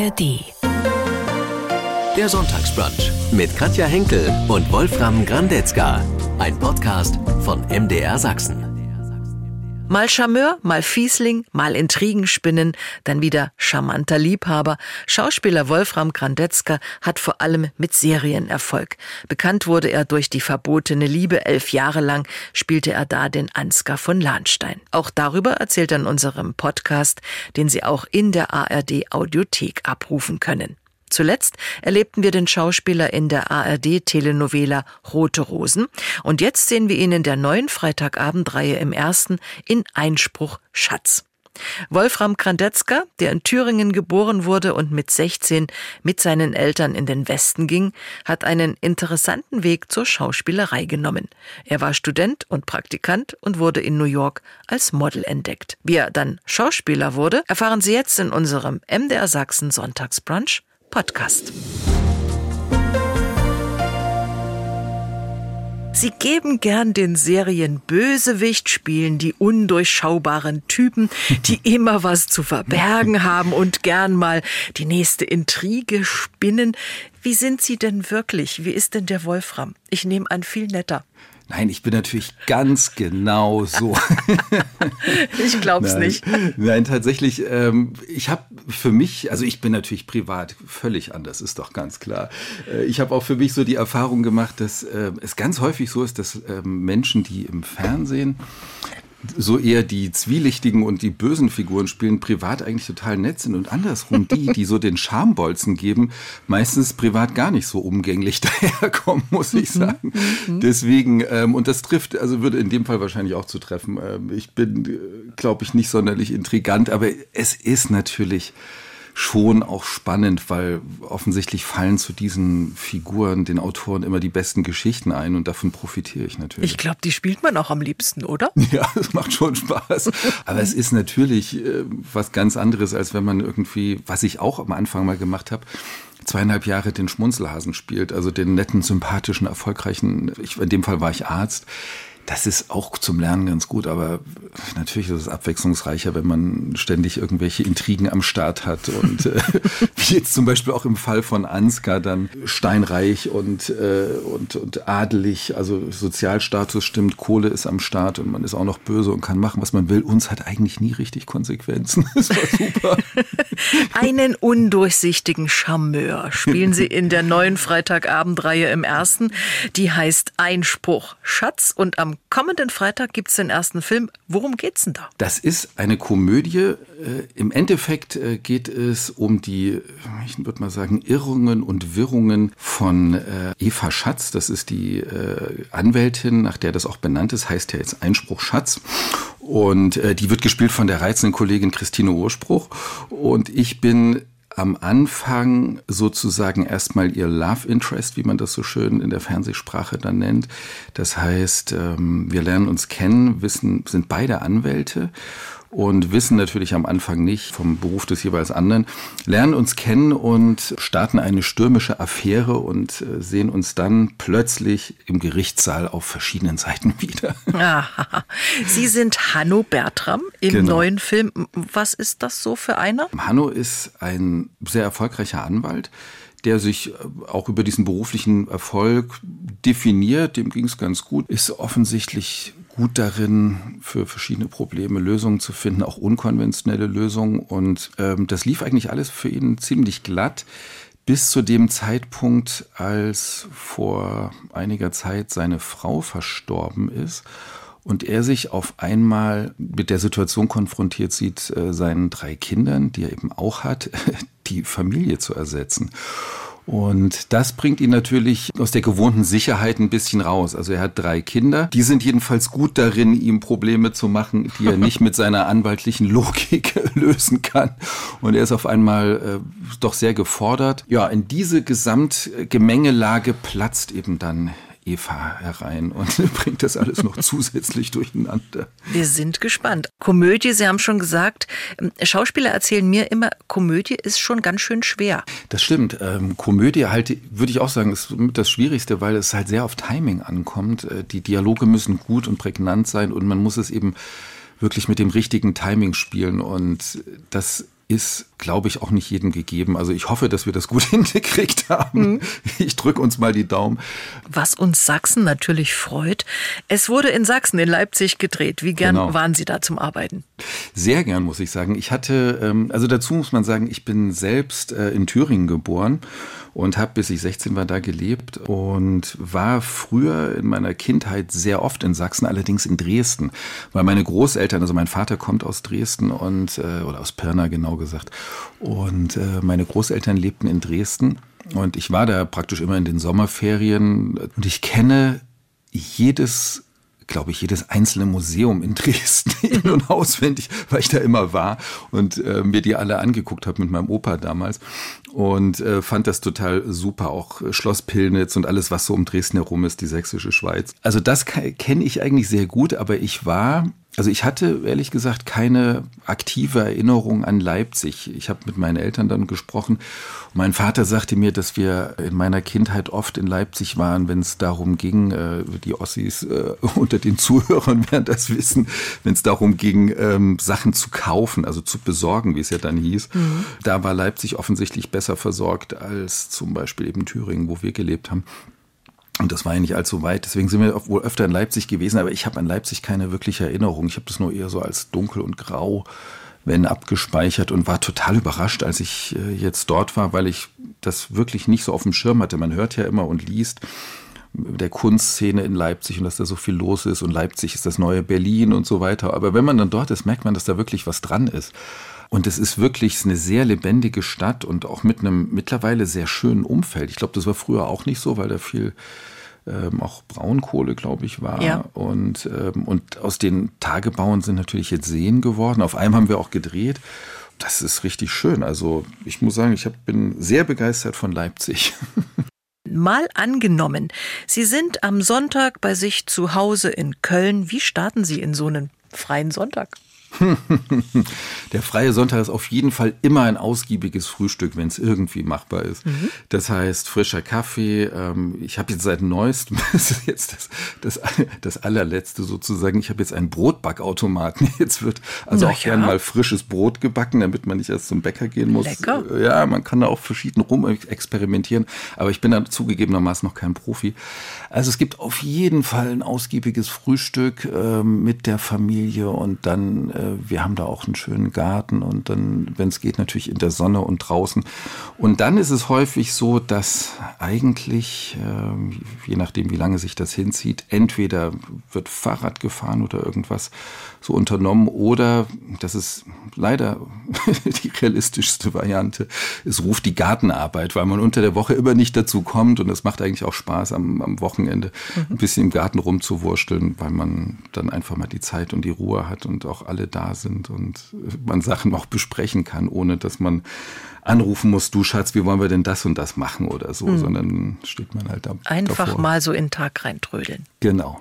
ARD. Der Sonntagsbrunch mit Katja Henkel und Wolfram Grandezka. Ein Podcast von MDR Sachsen. Mal Charmeur, mal Fiesling, mal Intrigen spinnen, dann wieder charmanter Liebhaber. Schauspieler Wolfram Grandetzka hat vor allem mit Serien Erfolg. Bekannt wurde er durch die verbotene Liebe. Elf Jahre lang spielte er da den Ansgar von Lahnstein. Auch darüber erzählt er in unserem Podcast, den Sie auch in der ARD Audiothek abrufen können. Zuletzt erlebten wir den Schauspieler in der ARD-Telenovela Rote Rosen und jetzt sehen wir ihn in der neuen Freitagabendreihe im ersten in Einspruch Schatz. Wolfram Krandetzka, der in Thüringen geboren wurde und mit 16 mit seinen Eltern in den Westen ging, hat einen interessanten Weg zur Schauspielerei genommen. Er war Student und Praktikant und wurde in New York als Model entdeckt. Wie er dann Schauspieler wurde, erfahren Sie jetzt in unserem MDR Sachsen Sonntagsbrunch Podcast. Sie geben gern den Serien Bösewicht, spielen die undurchschaubaren Typen, die immer was zu verbergen haben und gern mal die nächste Intrige spinnen. Wie sind Sie denn wirklich? Wie ist denn der Wolfram? Ich nehme an, viel netter. Nein, ich bin natürlich ganz genau so. ich glaub's Nein. nicht. Nein, tatsächlich, ähm, ich habe für mich, also ich bin natürlich privat völlig anders, ist doch ganz klar. Äh, ich habe auch für mich so die Erfahrung gemacht, dass äh, es ganz häufig so ist, dass äh, Menschen, die im Fernsehen so eher die zwielichtigen und die bösen Figuren spielen, privat eigentlich total nett sind und andersrum die, die so den Schambolzen geben, meistens privat gar nicht so umgänglich daherkommen, muss ich sagen. Deswegen, ähm, und das trifft, also würde in dem Fall wahrscheinlich auch zu treffen. Ähm, ich bin, äh, glaube ich, nicht sonderlich intrigant, aber es ist natürlich schon auch spannend, weil offensichtlich fallen zu diesen Figuren den Autoren immer die besten Geschichten ein und davon profitiere ich natürlich. Ich glaube, die spielt man auch am liebsten, oder? Ja, es macht schon Spaß. Aber es ist natürlich äh, was ganz anderes, als wenn man irgendwie, was ich auch am Anfang mal gemacht habe, zweieinhalb Jahre den Schmunzelhasen spielt, also den netten, sympathischen, erfolgreichen, ich, in dem Fall war ich Arzt, das ist auch zum Lernen ganz gut, aber natürlich ist es abwechslungsreicher, wenn man ständig irgendwelche Intrigen am Start hat und äh, wie jetzt zum Beispiel auch im Fall von Ansgar dann steinreich und, äh, und, und adelig, also Sozialstatus stimmt, Kohle ist am Start und man ist auch noch böse und kann machen, was man will. Uns hat eigentlich nie richtig Konsequenzen. Das war super. Einen undurchsichtigen Charmeur spielen Sie in der neuen Freitagabendreihe im ersten. Die heißt Einspruch Schatz und am kommenden Freitag gibt's den ersten Film. Worum geht's denn da? Das ist eine Komödie. Äh, Im Endeffekt äh, geht es um die, ich würde mal sagen, Irrungen und Wirrungen von äh, Eva Schatz. Das ist die äh, Anwältin, nach der das auch benannt ist, heißt ja jetzt Einspruch Schatz. Und äh, die wird gespielt von der reizenden Kollegin Christine Urspruch. Und ich bin am Anfang sozusagen erstmal ihr Love Interest, wie man das so schön in der Fernsehsprache dann nennt. Das heißt, ähm, wir lernen uns kennen, wissen, sind beide Anwälte und wissen natürlich am Anfang nicht vom Beruf des jeweils anderen, lernen uns kennen und starten eine stürmische Affäre und äh, sehen uns dann plötzlich im Gerichtssaal auf verschiedenen Seiten wieder. Aha. Sie sind Hanno Bertram im Genau. neuen Film. Was ist das so für einer? Hanno ist ein sehr erfolgreicher Anwalt, der sich äh, auch über diesen beruflichen Erfolg definiert. Dem ging es ganz gut. Ist offensichtlich gut darin, für verschiedene Probleme Lösungen zu finden, auch unkonventionelle Lösungen. Und ähm, das lief eigentlich alles für ihn ziemlich glatt. Bis zu dem Zeitpunkt, als vor einiger Zeit seine Frau verstorben ist und er sich auf einmal mit der Situation konfrontiert sieht, äh, seinen drei Kindern, die er eben auch hat, die Familie zu ersetzen. Und das bringt ihn natürlich aus der gewohnten Sicherheit ein bisschen raus. Also er hat drei Kinder. Die sind jedenfalls gut darin, ihm Probleme zu machen, die er nicht mit seiner anwaltlichen Logik lösen kann. Und er ist auf einmal äh, doch sehr gefordert. Ja, in diese Gesamtgemengelage platzt eben dann Eva herein und bringt das alles noch zusätzlich durcheinander. Wir sind gespannt. Komödie, Sie haben schon gesagt, ähm, Schauspieler erzählen mir immer, Komödie ist schon ganz schön schwer. Das stimmt. Ähm, Komödie halt, würde ich auch sagen, ist das Schwierigste, weil es halt sehr auf Timing ankommt. Äh, die Dialoge müssen gut und prägnant sein und man muss es eben wirklich mit dem richtigen Timing spielen und das ist, glaube ich, auch nicht jedem gegeben. Also ich hoffe, dass wir das gut hingekriegt haben. Mhm. Ich drücke uns mal die Daumen. Was uns Sachsen natürlich freut, es wurde in Sachsen, in Leipzig gedreht. Wie gern genau. waren Sie da zum Arbeiten? Sehr gern, muss ich sagen. Ich hatte, ähm, also dazu muss man sagen, ich bin selbst äh, in Thüringen geboren und habe bis ich 16 war da gelebt und war früher in meiner Kindheit sehr oft in Sachsen, allerdings in Dresden, weil meine Großeltern, also mein Vater kommt aus Dresden und äh, oder aus Pirna genau gesagt und äh, meine Großeltern lebten in Dresden und ich war da praktisch immer in den Sommerferien und ich kenne jedes glaube ich, jedes einzelne Museum in Dresden in- und auswendig, weil ich da immer war und äh, mir die alle angeguckt habe mit meinem Opa damals und äh, fand das total super. Auch Schloss Pillnitz und alles, was so um Dresden herum ist, die sächsische Schweiz. Also das kenne ich eigentlich sehr gut, aber ich war also ich hatte ehrlich gesagt keine aktive Erinnerung an Leipzig. Ich habe mit meinen Eltern dann gesprochen. mein Vater sagte mir, dass wir in meiner Kindheit oft in Leipzig waren, wenn es darum ging, äh, die Ossis äh, unter den Zuhörern werden das wissen, wenn es darum ging, ähm, Sachen zu kaufen, also zu besorgen, wie es ja dann hieß. Mhm. Da war Leipzig offensichtlich besser versorgt als zum Beispiel eben Thüringen, wo wir gelebt haben. Und das war ja nicht allzu weit. Deswegen sind wir wohl öfter in Leipzig gewesen, aber ich habe an Leipzig keine wirkliche Erinnerung. Ich habe das nur eher so als dunkel und grau, wenn abgespeichert und war total überrascht, als ich äh, jetzt dort war, weil ich das wirklich nicht so auf dem Schirm hatte. Man hört ja immer und liest der Kunstszene in Leipzig und dass da so viel los ist und Leipzig ist das neue Berlin und so weiter. Aber wenn man dann dort ist, merkt man, dass da wirklich was dran ist. Und es ist wirklich eine sehr lebendige Stadt und auch mit einem mittlerweile sehr schönen Umfeld. Ich glaube, das war früher auch nicht so, weil da viel ähm, auch Braunkohle, glaube ich, war. Ja. Und, ähm, und aus den Tagebauen sind natürlich jetzt Seen geworden. Auf einem haben wir auch gedreht. Das ist richtig schön. Also ich muss sagen, ich hab, bin sehr begeistert von Leipzig. Mal angenommen, Sie sind am Sonntag bei sich zu Hause in Köln. Wie starten Sie in so einen freien Sonntag? Der freie Sonntag ist auf jeden Fall immer ein ausgiebiges Frühstück, wenn es irgendwie machbar ist. Mhm. Das heißt frischer Kaffee. Ähm, ich habe jetzt seit neuestem, das ist jetzt das, das, das allerletzte sozusagen, ich habe jetzt einen Brotbackautomaten. Jetzt wird also Na auch ja. gern mal frisches Brot gebacken, damit man nicht erst zum Bäcker gehen muss. Lecker. Ja, man kann da auch verschieden rum experimentieren, aber ich bin da zugegebenermaßen noch kein Profi. Also es gibt auf jeden Fall ein ausgiebiges Frühstück äh, mit der Familie und dann wir haben da auch einen schönen Garten und dann, wenn es geht, natürlich in der Sonne und draußen. Und dann ist es häufig so, dass eigentlich, äh, je nachdem, wie lange sich das hinzieht, entweder wird Fahrrad gefahren oder irgendwas so unternommen oder, das ist leider die realistischste Variante, es ruft die Gartenarbeit, weil man unter der Woche immer nicht dazu kommt und es macht eigentlich auch Spaß am, am Wochenende mhm. ein bisschen im Garten rumzuwursteln, weil man dann einfach mal die Zeit und die Ruhe hat und auch alle da sind und man Sachen auch besprechen kann, ohne dass man anrufen muss, du Schatz, wie wollen wir denn das und das machen oder so, mhm. sondern steht man halt da. Einfach davor. mal so in den Tag reintrödeln. Genau.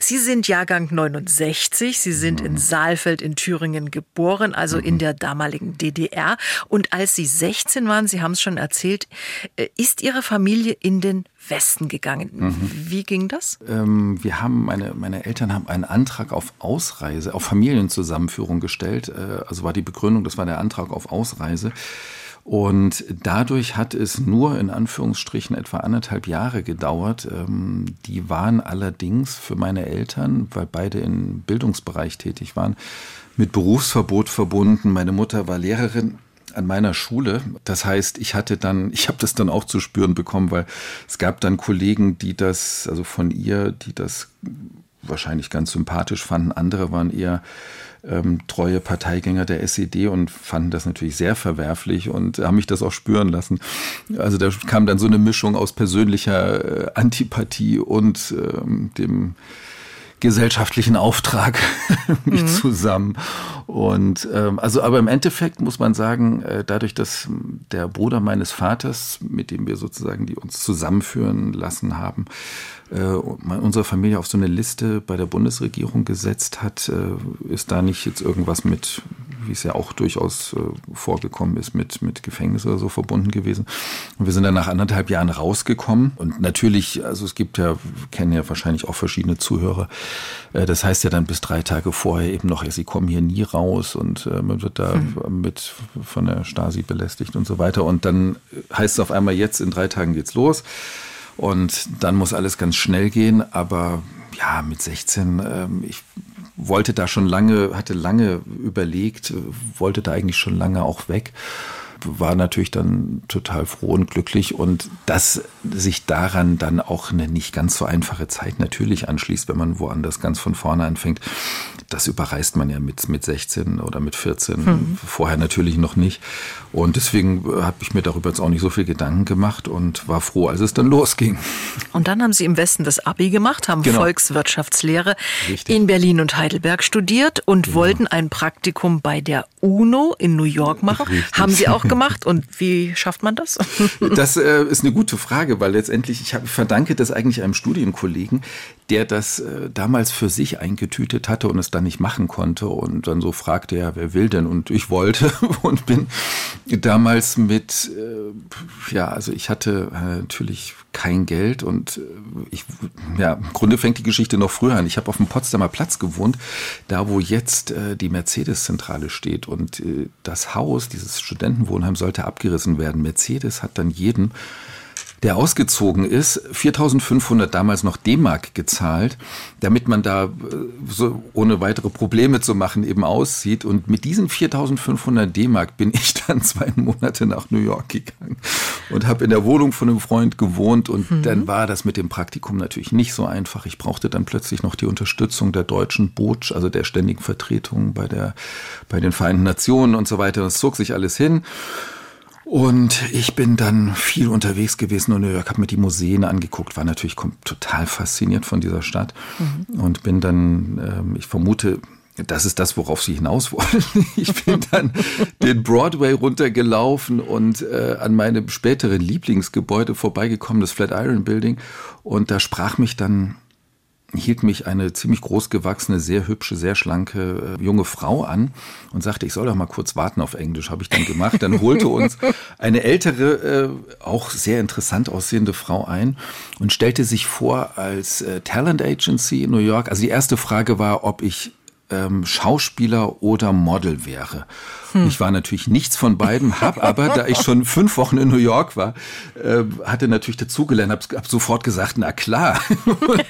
Sie sind Jahrgang 69, Sie sind in Saalfeld in Thüringen geboren, also in der damaligen DDR. Und als Sie 16 waren, Sie haben es schon erzählt, äh, ist Ihre Familie in den Westen gegangen. Mhm. Wie ging das? Ähm, wir haben, meine, meine Eltern haben einen Antrag auf Ausreise, auf Familienzusammenführung gestellt. Äh, also war die Begründung, das war der Antrag auf Ausreise. Und dadurch hat es nur in Anführungsstrichen etwa anderthalb Jahre gedauert. Ähm, die waren allerdings für meine Eltern, weil beide im Bildungsbereich tätig waren, mit Berufsverbot verbunden. Meine Mutter war Lehrerin an meiner Schule. Das heißt, ich hatte dann, ich habe das dann auch zu spüren bekommen, weil es gab dann Kollegen, die das, also von ihr, die das wahrscheinlich ganz sympathisch fanden. Andere waren eher ähm, treue Parteigänger der SED und fanden das natürlich sehr verwerflich und haben mich das auch spüren lassen. Also da kam dann so eine Mischung aus persönlicher äh, Antipathie und ähm, dem gesellschaftlichen Auftrag mhm. zusammen. Und ähm, also, aber im Endeffekt muss man sagen, äh, dadurch, dass der Bruder meines Vaters, mit dem wir sozusagen die uns zusammenführen lassen haben, äh, unsere Familie auf so eine Liste bei der Bundesregierung gesetzt hat, äh, ist da nicht jetzt irgendwas mit, wie es ja auch durchaus äh, vorgekommen ist, mit, mit Gefängnis oder so verbunden gewesen. Und wir sind dann nach anderthalb Jahren rausgekommen. Und natürlich, also es gibt ja, kennen ja wahrscheinlich auch verschiedene Zuhörer. Äh, das heißt ja dann bis drei Tage vorher eben noch, ja, sie kommen hier nie raus und äh, man wird da hm. mit von der Stasi belästigt und so weiter. Und dann heißt es auf einmal jetzt, in drei Tagen geht's los. Und dann muss alles ganz schnell gehen. Aber ja, mit 16, ähm, ich wollte da schon lange, hatte lange überlegt, wollte da eigentlich schon lange auch weg war natürlich dann total froh und glücklich. Und dass sich daran dann auch eine nicht ganz so einfache Zeit natürlich anschließt, wenn man woanders ganz von vorne anfängt das überreißt man ja mit, mit 16 oder mit 14, hm. vorher natürlich noch nicht. Und deswegen habe ich mir darüber jetzt auch nicht so viel Gedanken gemacht und war froh, als es dann losging. Und dann haben Sie im Westen das Abi gemacht, haben genau. Volkswirtschaftslehre Richtig. in Berlin und Heidelberg studiert und genau. wollten ein Praktikum bei der UNO in New York machen. Richtig. Haben Sie auch gemacht. Und wie schafft man das? Das äh, ist eine gute Frage, weil letztendlich, ich, hab, verdanke das eigentlich einem Studienkollegen, der das äh, damals für sich eingetütet hatte und es dann nicht machen konnte und dann so fragte er, wer will denn? Und ich wollte und bin damals mit, äh, ja, also ich hatte äh, natürlich kein Geld und äh, ich, ja, im Grunde fängt die Geschichte noch früher an. Ich habe auf dem Potsdamer Platz gewohnt, da wo jetzt äh, die Mercedes-Zentrale steht und äh, das Haus, dieses Studentenwohnheim sollte abgerissen werden. Mercedes hat dann jeden der ausgezogen ist, 4500 damals noch D-Mark gezahlt, damit man da äh, so ohne weitere Probleme zu machen eben aussieht. Und mit diesen 4500 D-Mark bin ich dann zwei Monate nach New York gegangen und habe in der Wohnung von einem Freund gewohnt. Und mhm. dann war das mit dem Praktikum natürlich nicht so einfach. Ich brauchte dann plötzlich noch die Unterstützung der deutschen Botschaft, also der ständigen Vertretung bei der, bei den Vereinten Nationen und so weiter. Das zog sich alles hin. Und ich bin dann viel unterwegs gewesen in New York, habe mir die Museen angeguckt, war natürlich total fasziniert von dieser Stadt mhm. und bin dann, ähm, ich vermute, das ist das, worauf Sie hinaus wollen. Ich bin dann den Broadway runtergelaufen und äh, an meinem späteren Lieblingsgebäude vorbeigekommen, das Flatiron Building. Und da sprach mich dann hielt mich eine ziemlich großgewachsene, sehr hübsche, sehr schlanke äh, junge Frau an und sagte, ich soll doch mal kurz warten auf Englisch. Habe ich dann gemacht. Dann holte uns eine ältere, äh, auch sehr interessant aussehende Frau ein und stellte sich vor als äh, Talent Agency in New York. Also die erste Frage war, ob ich ähm, Schauspieler oder Model wäre. Hm. Ich war natürlich nichts von beiden, habe aber, da ich schon fünf Wochen in New York war, äh, hatte natürlich dazugelernt, habe hab sofort gesagt, na klar.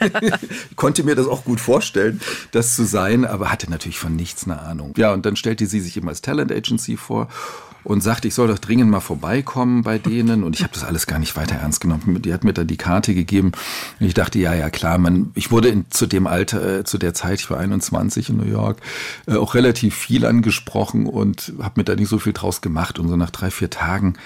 konnte mir das auch gut vorstellen, das zu sein, aber hatte natürlich von nichts eine Ahnung. Ja, und dann stellte sie sich immer als Talent Agency vor und sagte, ich soll doch dringend mal vorbeikommen bei denen. Und ich habe das alles gar nicht weiter ernst genommen. Die hat mir dann die Karte gegeben. Und ich dachte, ja, ja, klar, man, ich wurde in, zu dem Alter, äh, zu der Zeit, ich war 21 in New York, äh, auch relativ viel angesprochen und habe mir da nicht so viel draus gemacht. Und so nach drei, vier Tagen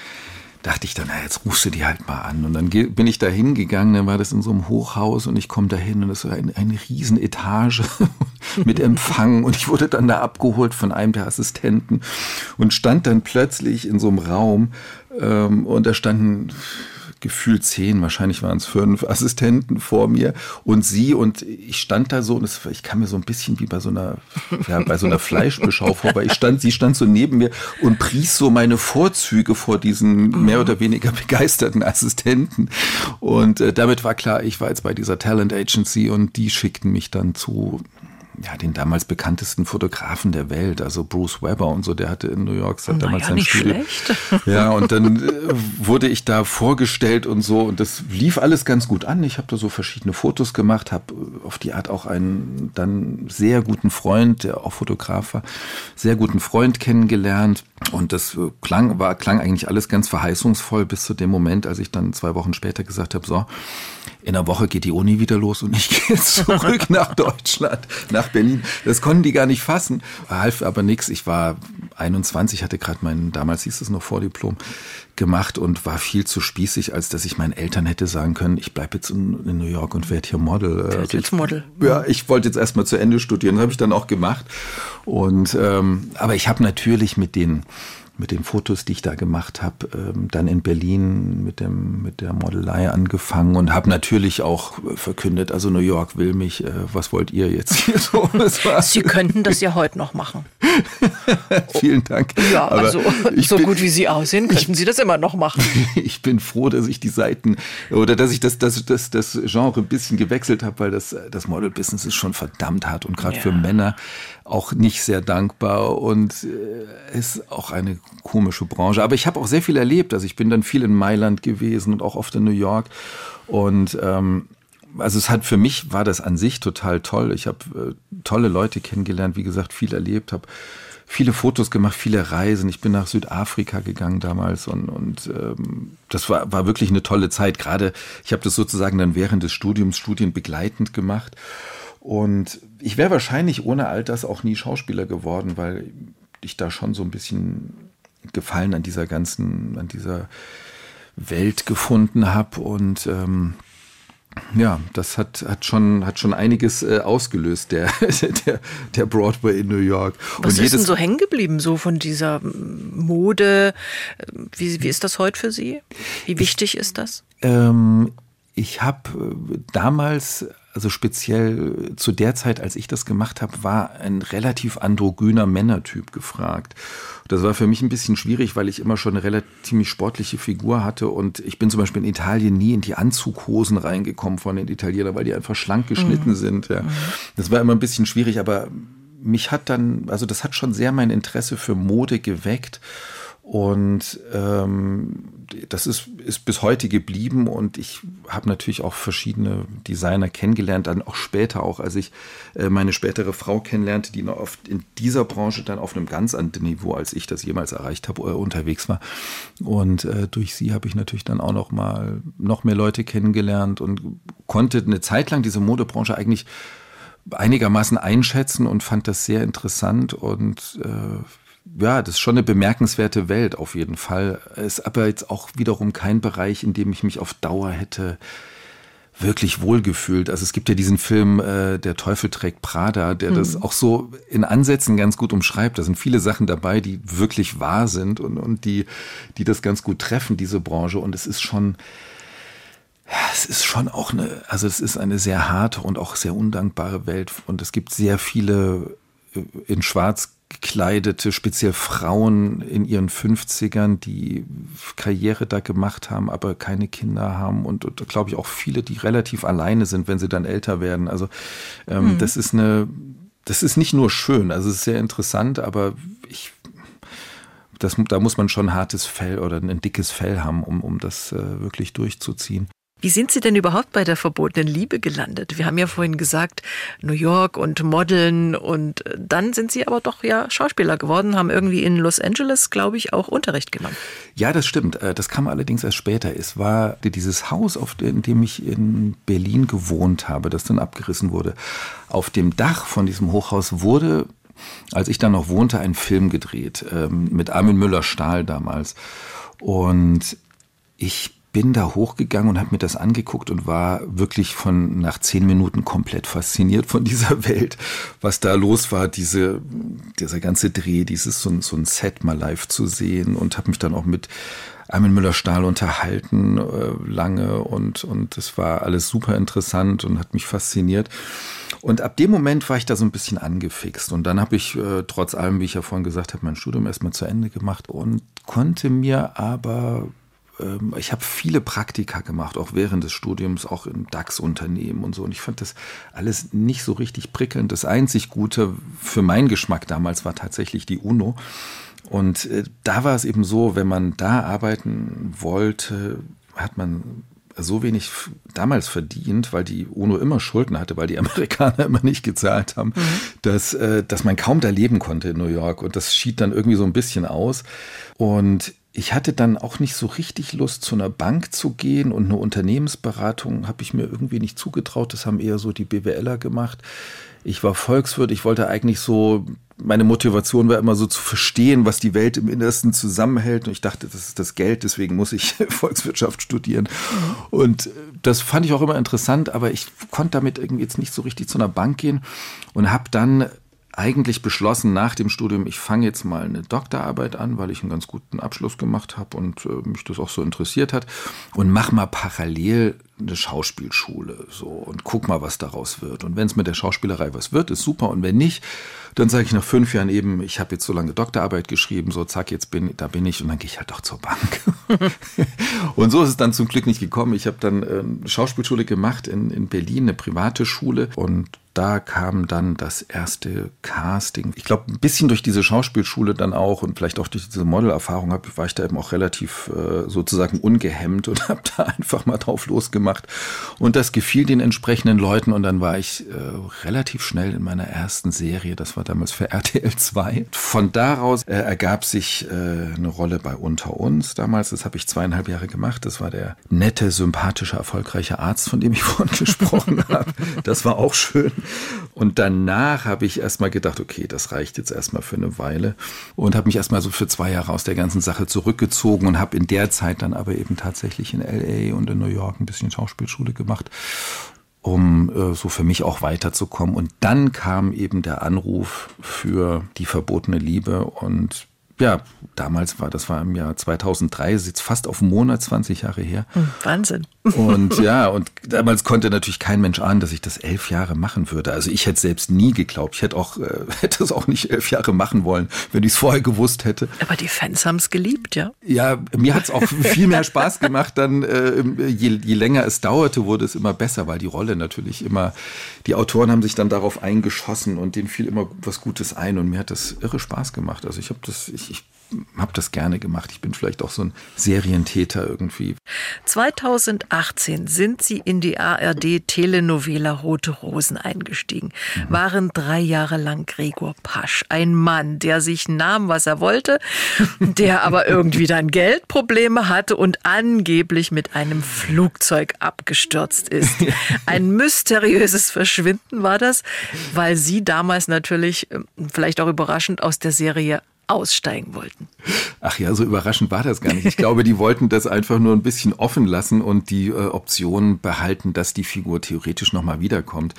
dachte ich dann, na, jetzt rufst du die halt mal an. Und dann bin ich da hingegangen, dann war das in so einem Hochhaus und ich komme da hin und das war eine, eine riesen Etage mit Empfang und ich wurde dann da abgeholt von einem der Assistenten und stand dann plötzlich in so einem Raum ähm, und da standen gefühlt zehn, wahrscheinlich waren es fünf Assistenten vor mir. Und sie und ich stand da so und es, ich kam mir so ein bisschen wie bei so einer, ja, bei so einer Fleischbeschau vor, weil ich stand, sie stand so neben mir und pries so meine Vorzüge vor diesen mehr oder weniger begeisterten Assistenten. Und äh, damit war klar, ich war jetzt bei dieser Talent Agency und die schickten mich dann zu ja, den damals bekanntesten Fotografen der Welt, also Bruce Weber und so, der hatte in New York seit damals ja, sein Studio. Schlecht. Ja, und dann äh, wurde ich da vorgestellt und so und das lief alles ganz gut an. Ich habe da so verschiedene Fotos gemacht, habe auf die Art auch einen dann sehr guten Freund, der auch Fotograf war, sehr guten Freund kennengelernt und das äh, klang war klang eigentlich alles ganz verheißungsvoll bis zu dem Moment, als ich dann zwei Wochen später gesagt habe, so in der Woche geht die Uni wieder los und ich gehe zurück nach Deutschland, nach Berlin. Das konnten die gar nicht fassen. Half aber nichts. Ich war 21, hatte gerade mein, damals hieß es noch Vordiplom, gemacht und war viel zu spießig, als dass ich meinen Eltern hätte sagen können, ich bleibe jetzt in, in, New York und werde hier Model. Also jetzt Model. Ja, ich wollte jetzt erstmal zu Ende studieren, das habe ich dann auch gemacht. Und ähm, aber ich habe natürlich mit den mit den Fotos, die ich da gemacht habe, ähm, dann in Berlin mit dem mit der Modelei angefangen und habe natürlich auch verkündet, also New York will mich, äh, was wollt ihr jetzt hier so? Sie könnten das ja heute noch machen. Vielen Dank. Ja, Aber also so bin, gut wie Sie aussehen, könnten ich, Sie das immer noch machen. ich bin froh, dass ich die Seiten oder dass ich das das das, das Genre ein bisschen gewechselt habe, weil das das Model Business ist schon verdammt hart und gerade ja. für Männer auch nicht sehr dankbar und äh, ist auch eine komische Branche. Aber ich habe auch sehr viel erlebt. Also ich bin dann viel in Mailand gewesen und auch oft in New York. Und ähm, also es hat für mich war das an sich total toll. Ich habe äh, tolle Leute kennengelernt, wie gesagt, viel erlebt, habe viele Fotos gemacht, viele Reisen. Ich bin nach Südafrika gegangen damals und, und ähm, das war, war wirklich eine tolle Zeit. Gerade ich habe das sozusagen dann während des Studiums studienbegleitend gemacht. Und ich wäre wahrscheinlich ohne all das auch nie Schauspieler geworden, weil ich da schon so ein bisschen Gefallen an dieser ganzen, an dieser Welt gefunden habe und ähm, ja, das hat, hat, schon, hat schon einiges äh, ausgelöst, der, der, der Broadway in New York. Was und ist denn so hängen geblieben, so von dieser Mode? Wie, wie ist das heute für Sie? Wie wichtig ich, ist das? Ähm, ich habe äh, damals also speziell zu der Zeit, als ich das gemacht habe, war ein relativ androgyner Männertyp gefragt. Das war für mich ein bisschen schwierig, weil ich immer schon eine relativ ziemlich sportliche Figur hatte und ich bin zum Beispiel in Italien nie in die Anzughosen reingekommen von den Italienern, weil die einfach schlank geschnitten mhm. sind. Ja. Mhm. Das war immer ein bisschen schwierig, aber mich hat dann, also das hat schon sehr mein Interesse für Mode geweckt. Und ähm, das ist, ist bis heute geblieben und ich habe natürlich auch verschiedene Designer kennengelernt, dann auch später, auch als ich äh, meine spätere Frau kennenlernte, die noch oft in dieser Branche dann auf einem ganz anderen Niveau, als ich das jemals erreicht habe, äh, unterwegs war. Und äh, durch sie habe ich natürlich dann auch noch mal noch mehr Leute kennengelernt und konnte eine Zeit lang diese Modebranche eigentlich einigermaßen einschätzen und fand das sehr interessant und äh, ja, das ist schon eine bemerkenswerte Welt auf jeden Fall. Ist aber jetzt auch wiederum kein Bereich, in dem ich mich auf Dauer hätte wirklich wohlgefühlt. Also es gibt ja diesen Film äh, Der Teufel trägt Prada, der mhm. das auch so in Ansätzen ganz gut umschreibt. Da sind viele Sachen dabei, die wirklich wahr sind und, und die, die das ganz gut treffen, diese Branche. Und es ist schon, ja, es ist schon auch eine, also es ist eine sehr harte und auch sehr undankbare Welt. Und es gibt sehr viele äh, in Schwarz gekleidete, speziell Frauen in ihren 50ern, die Karriere da gemacht haben, aber keine Kinder haben und, und glaube ich auch viele, die relativ alleine sind, wenn sie dann älter werden. Also ähm, mhm. das ist eine, das ist nicht nur schön, also es ist sehr interessant, aber ich das, da muss man schon ein hartes Fell oder ein dickes Fell haben, um, um das äh, wirklich durchzuziehen. Wie sind Sie denn überhaupt bei der verbotenen Liebe gelandet? Wir haben ja vorhin gesagt, New York und Modeln und äh, dann sind Sie aber doch ja Schauspieler geworden, haben irgendwie in Los Angeles, glaube ich, auch Unterricht genommen. Ja, das stimmt. Äh, das kam allerdings erst später. Es war dieses Haus, in dem ich in Berlin gewohnt habe, das dann abgerissen wurde. Auf dem Dach von diesem Hochhaus wurde als ich dann noch wohnte, ein Film gedreht ähm, mit Armin Müller-Stahl damals. Und ich bin da hochgegangen und habe mir das angeguckt und war wirklich von nach zehn Minuten komplett fasziniert von dieser Welt, was da los war, diese, dieser ganze Dreh, dieses so, so ein Set mal live zu sehen und habe mich dann auch mit Armin Müller-Stahl unterhalten äh, lange und und es war alles super interessant und hat mich fasziniert. Und ab dem Moment war ich da so ein bisschen angefixt. Und dann habe ich, äh, trotz allem, wie ich ja vorhin gesagt habe, mein Studium erstmal zu Ende gemacht und konnte mir aber ich habe viele Praktika gemacht, auch während des Studiums, auch in DAX-Unternehmen und so. Und ich fand das alles nicht so richtig prickelnd. Das einzig Gute für meinen Geschmack damals war tatsächlich die UNO. Und äh, da war es eben so, wenn man da arbeiten wollte, hat man so wenig damals verdient, weil die UNO immer Schulden hatte, weil die Amerikaner immer nicht gezahlt haben, mhm. dass, äh, dass man kaum da leben konnte in New York. Und das schied dann irgendwie so ein bisschen aus. Und ich hatte dann auch nicht so richtig Lust, zu einer Bank zu gehen und eine Unternehmensberatung habe ich mir irgendwie nicht zugetraut. Das haben eher so die BWLer gemacht. Ich war Volkswirt, ich wollte eigentlich so, meine Motivation war immer so zu verstehen, was die Welt im Innersten zusammenhält. Und ich dachte, das ist das Geld, deswegen muss ich Volkswirtschaft studieren. Und das fand ich auch immer interessant, aber ich konnte damit irgendwie jetzt nicht so richtig zu einer Bank gehen und habe dann eigentlich beschlossen nach dem Studium, ich fange jetzt mal eine Doktorarbeit an, weil ich einen ganz guten Abschluss gemacht habe und äh, mich das auch so interessiert hat und mach mal parallel eine Schauspielschule so und guck mal, was daraus wird. Und wenn es mit der Schauspielerei was wird, ist super. Und wenn nicht, dann sage ich nach fünf Jahren eben, ich habe jetzt so lange Doktorarbeit geschrieben, so zack, jetzt bin da bin ich und dann gehe ich halt doch zur Bank. und so ist es dann zum Glück nicht gekommen. Ich habe dann eine Schauspielschule gemacht in, in Berlin, eine private Schule und da kam dann das erste Casting. Ich glaube, ein bisschen durch diese Schauspielschule dann auch und vielleicht auch durch diese Modelerfahrung war ich da eben auch relativ äh, sozusagen ungehemmt und habe da einfach mal drauf losgemacht. Und das gefiel den entsprechenden Leuten und dann war ich äh, relativ schnell in meiner ersten Serie. Das war damals für RTL 2. Von daraus äh, ergab sich äh, eine Rolle bei Unter uns damals. Das habe ich zweieinhalb Jahre gemacht. Das war der nette, sympathische, erfolgreiche Arzt, von dem ich vorhin gesprochen habe. Das war auch schön. Und danach habe ich erstmal gedacht, okay, das reicht jetzt erstmal für eine Weile und habe mich erstmal so für zwei Jahre aus der ganzen Sache zurückgezogen und habe in der Zeit dann aber eben tatsächlich in LA und in New York ein bisschen Schauspielschule gemacht um äh, so für mich auch weiterzukommen. Und dann kam eben der Anruf für die verbotene Liebe und ja, damals war, das war im Jahr 2003, ist jetzt fast auf einen Monat, 20 Jahre her. Hm, Wahnsinn. Und ja, und damals konnte natürlich kein Mensch ahnen, dass ich das elf Jahre machen würde. Also ich hätte selbst nie geglaubt. Ich hätte auch, äh, hätte es auch nicht elf Jahre machen wollen, wenn ich es vorher gewusst hätte. Aber die Fans haben es geliebt, ja? Ja, mir hat es auch viel mehr Spaß gemacht. Dann, äh, je, je länger es dauerte, wurde es immer besser, weil die Rolle natürlich immer, die Autoren haben sich dann darauf eingeschossen und denen fiel immer was Gutes ein und mir hat das irre Spaß gemacht. Also ich habe das, ich, ich habe das gerne gemacht. Ich bin vielleicht auch so ein Serientäter irgendwie. 2018 sind Sie in die ARD Telenovela Rote Rosen eingestiegen. Mhm. Waren drei Jahre lang Gregor Pasch. Ein Mann, der sich nahm, was er wollte, der aber irgendwie dann Geldprobleme hatte und angeblich mit einem Flugzeug abgestürzt ist. Ein mysteriöses Verschwinden war das, weil Sie damals natürlich, ähm, vielleicht auch überraschend, aus der Serie aussteigen wollten. Ach ja, so überraschend war das gar nicht. Ich glaube, die wollten das einfach nur ein bisschen offen lassen und die äh, Option behalten, dass die Figur theoretisch nochmal wiederkommt.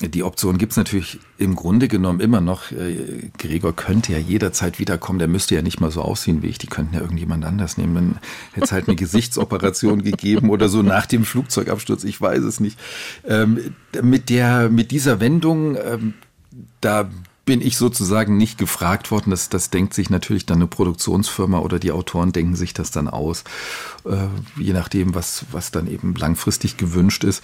Die Option gibt's natürlich im Grunde genommen immer noch. Äh, Gregor könnte ja jederzeit wiederkommen. Der müsste ja nicht mal so aussehen wie ich. Die könnten ja irgendjemand anders nehmen. Dann hätte es halt eine Gesichtsoperation gegeben oder so nach dem Flugzeugabsturz. Ich weiß es nicht. Ähm, mit der, mit dieser Wendung, ähm, da bin ich sozusagen nicht gefragt worden. Das, das denkt sich natürlich dann eine Produktionsfirma oder die Autoren denken sich das dann aus, äh, je nachdem, was, was dann eben langfristig gewünscht ist.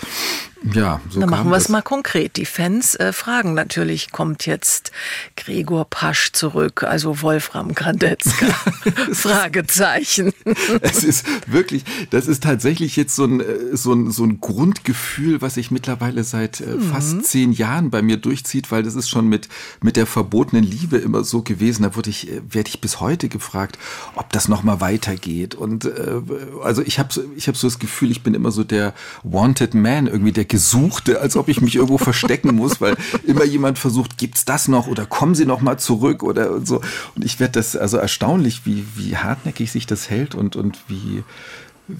Ja, so Dann machen wir es mal konkret. Die Fans äh, fragen natürlich, kommt jetzt Gregor Pasch zurück, also Wolfram Grandetzka? Fragezeichen. es ist wirklich, das ist tatsächlich jetzt so ein, äh, so ein, so ein Grundgefühl, was sich mittlerweile seit äh, mhm. fast zehn Jahren bei mir durchzieht, weil das ist schon mit, mit der verbotenen Liebe immer so gewesen. Da wurde ich, äh, werde ich bis heute gefragt, ob das nochmal weitergeht. Und äh, also ich habe ich hab so das Gefühl, ich bin immer so der Wanted Man, irgendwie der Gesuchte, als ob ich mich irgendwo verstecken muss, weil immer jemand versucht, gibt's das noch oder kommen Sie noch mal zurück oder und so. Und ich werde das also erstaunlich, wie, wie hartnäckig sich das hält und, und wie,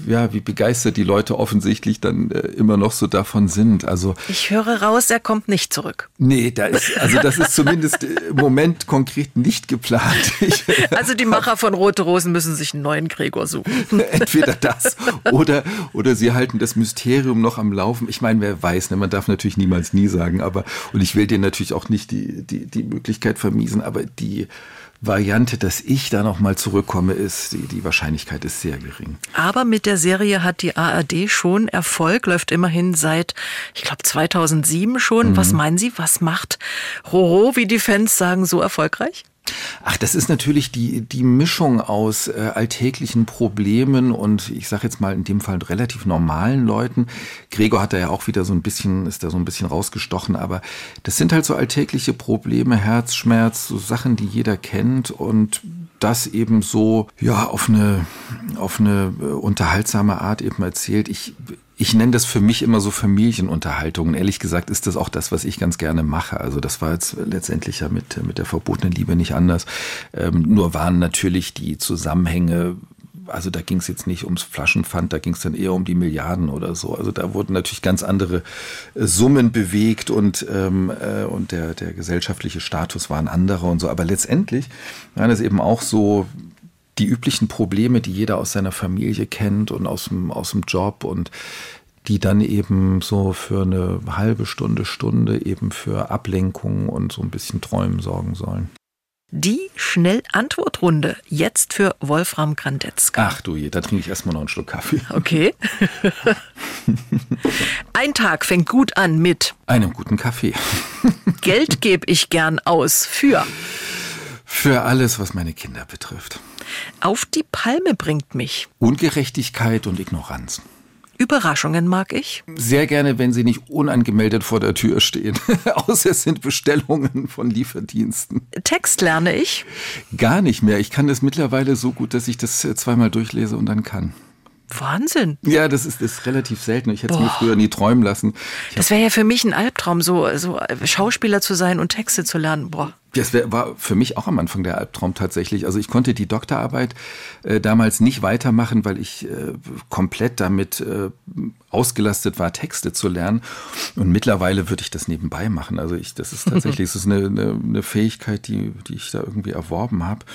ja, wie begeistert die Leute offensichtlich dann äh, immer noch so davon sind. Also ich höre raus, er kommt nicht zurück. Nee, da ist, also das ist zumindest im Moment konkret nicht geplant. Ich, also die Macher von Rote Rosen müssen sich einen neuen Gregor suchen. Entweder das oder, oder sie halten das Mysterium noch am Laufen. Ich meine, wer weiß, ne, man darf natürlich niemals nie sagen, aber und ich will dir natürlich auch nicht die, die, die Möglichkeit vermiesen, aber die Variante, dass ich da nochmal zurückkomme, ist, die, die Wahrscheinlichkeit ist sehr gering. Aber mit der Serie hat die ARD schon Erfolg, läuft immerhin seit, ich glaube, 2007 schon. Mhm. Was meinen Sie, was macht Roro, wie die Fans sagen, so erfolgreich? Ach, das ist natürlich die, die Mischung aus äh, alltäglichen Problemen und ich sage jetzt mal in dem Fall relativ normalen Leuten. Gregor hat da ja auch wieder so ein bisschen, ist da so ein bisschen rausgestochen, aber das sind halt so alltägliche Probleme, Herzschmerz, so Sachen, die jeder kennt und das eben so, ja, auf eine, auf eine äh, unterhaltsame Art eben erzählt. Ich, ich nenne das für mich immer so Familienunterhaltung. Und ehrlich gesagt ist das auch das, was ich ganz gerne mache. Also das war jetzt letztendlich ja mit, mit der verbotenen Liebe nicht anders. Ähm, nur waren natürlich die Zusammenhänge also da ging es jetzt nicht ums Flaschenpfand, da ging es dann eher um die Milliarden oder so. Also da wurden natürlich ganz andere äh, Summen bewegt und, ähm, äh, und der, der gesellschaftliche Status war ein anderer und so. Aber letztendlich waren es eben auch so die üblichen Probleme, die jeder aus seiner Familie kennt und aus dem, aus dem Job und die dann eben so für eine halbe Stunde, Stunde eben für Ablenkung und so ein bisschen Träumen sorgen sollen. Die Schnellantwortrunde jetzt für Wolfram Grandetzka. Ach du je, da trinke ich erstmal noch einen Schluck Kaffee. Okay. Ein Tag fängt gut an mit einem guten Kaffee. Geld gebe ich gern aus für für alles, was meine Kinder betrifft. Auf die Palme bringt mich Ungerechtigkeit und Ignoranz. Überraschungen mag ich. Sehr gerne, wenn sie nicht unangemeldet vor der Tür stehen. Außer es sind Bestellungen von Lieferdiensten. Text lerne ich. Gar nicht mehr. Ich kann das mittlerweile so gut, dass ich das äh, zweimal durchlese und dann kann. Wahnsinn. Ja, das ist, ist relativ selten. Ich hätte es mir früher nie träumen lassen. Ich das wäre ja für mich ein Albtraum, so, so Schauspieler zu sein und Texte zu lernen. Boah. Das war für mich auch am Anfang der Albtraum tatsächlich. Also ich konnte die Doktorarbeit äh, damals nicht weitermachen, weil ich äh, komplett damit äh, ausgelastet war, Texte zu lernen. Und mittlerweile würde ich das nebenbei machen. Also ich, das ist tatsächlich, das ist eine, eine, eine Fähigkeit, die, die ich da irgendwie erworben habe,